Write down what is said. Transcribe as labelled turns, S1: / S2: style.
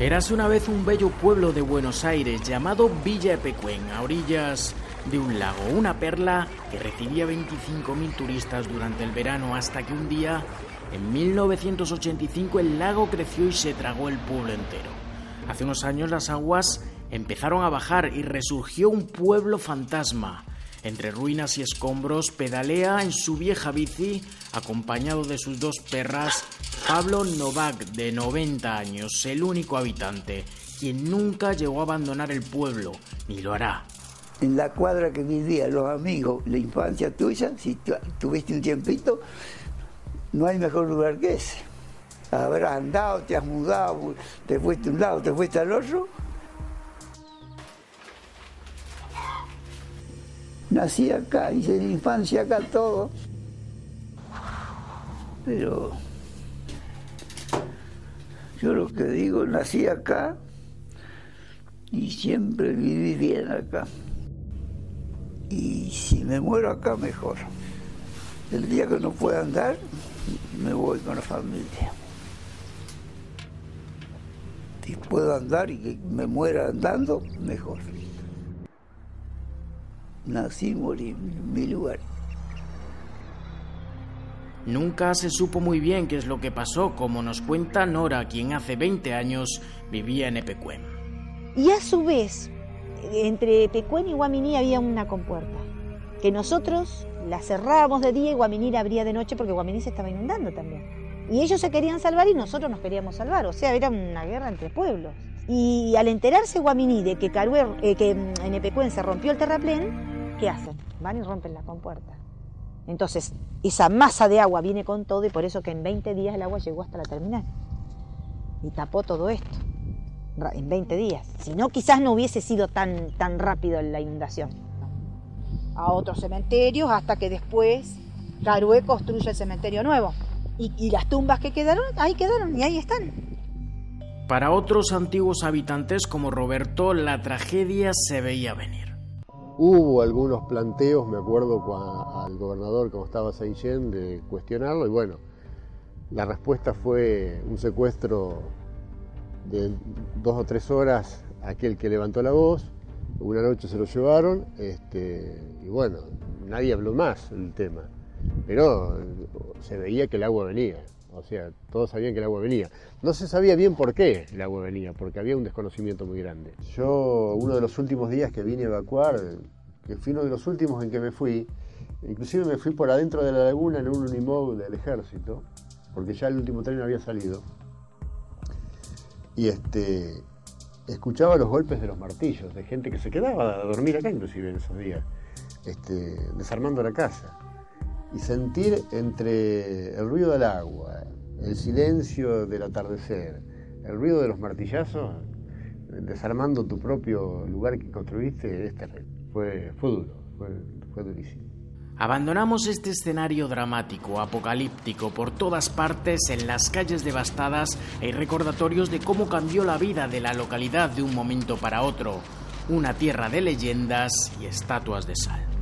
S1: Eras una vez un bello pueblo de Buenos Aires llamado Villa Epecuén, a orillas de un lago, una perla que recibía 25.000 turistas durante el verano hasta que un día, en 1985, el lago creció y se tragó el pueblo entero. Hace unos años las aguas empezaron a bajar y resurgió un pueblo fantasma. Entre ruinas y escombros pedalea en su vieja bici, acompañado de sus dos perras, Pablo Novak, de 90 años, el único habitante, quien nunca llegó a abandonar el pueblo, ni lo hará.
S2: En la cuadra que vivían los amigos, la infancia tuya, si tuviste un tiempito, no hay mejor lugar que ese. Habrás andado, te has mudado, te fuiste a un lado, te fuiste al otro. Nací acá, hice la infancia acá todo. Pero yo lo que digo, nací acá y siempre viví bien acá. Y si me muero acá, mejor. El día que no pueda andar, me voy con la familia. Si puedo andar y que me muera andando, mejor. Nací y morí en mi lugar.
S1: Nunca se supo muy bien qué es lo que pasó, como nos cuenta Nora, quien hace 20 años vivía en Epecuén.
S3: Y a su vez, entre Epecuén y Guaminí había una compuerta, que nosotros la cerrábamos de día y Guaminí la abría de noche porque Guaminí se estaba inundando también. Y ellos se querían salvar y nosotros nos queríamos salvar, o sea, era una guerra entre pueblos. Y al enterarse Guaminí de que, eh, que en Epecuén se rompió el terraplén, ¿qué hacen? Van y rompen la compuerta. Entonces, esa masa de agua viene con todo y por eso que en 20 días el agua llegó hasta la terminal. Y tapó todo esto, en 20 días. Si no, quizás no hubiese sido tan, tan rápido la inundación. A otros cementerios hasta que después Carué construye el cementerio nuevo. Y, y las tumbas que quedaron, ahí quedaron y ahí están.
S1: Para otros antiguos habitantes como Roberto, la tragedia se veía venir.
S4: Hubo algunos planteos, me acuerdo al gobernador, como estaba Seiyén, de cuestionarlo y bueno, la respuesta fue un secuestro de dos o tres horas aquel que levantó la voz, una noche se lo llevaron este, y bueno, nadie habló más del tema, pero se veía que el agua venía. O sea, todos sabían que el agua venía. No se sabía bien por qué el agua venía, porque había un desconocimiento muy grande. Yo, uno de los últimos días que vine a evacuar, que fui uno de los últimos en que me fui, inclusive me fui por adentro de la laguna en un unimog del ejército, porque ya el último tren había salido. Y este, escuchaba los golpes de los martillos, de gente que se quedaba a dormir acá inclusive en esos días, este, desarmando la casa y sentir entre el ruido del agua, el silencio del atardecer, el ruido de los martillazos, desarmando tu propio lugar que construiste, es Fue, fue duro, fue, fue durísimo.
S1: Abandonamos este escenario dramático, apocalíptico, por todas partes, en las calles devastadas, hay recordatorios de cómo cambió la vida de la localidad de un momento para otro, una tierra de leyendas y estatuas de sal.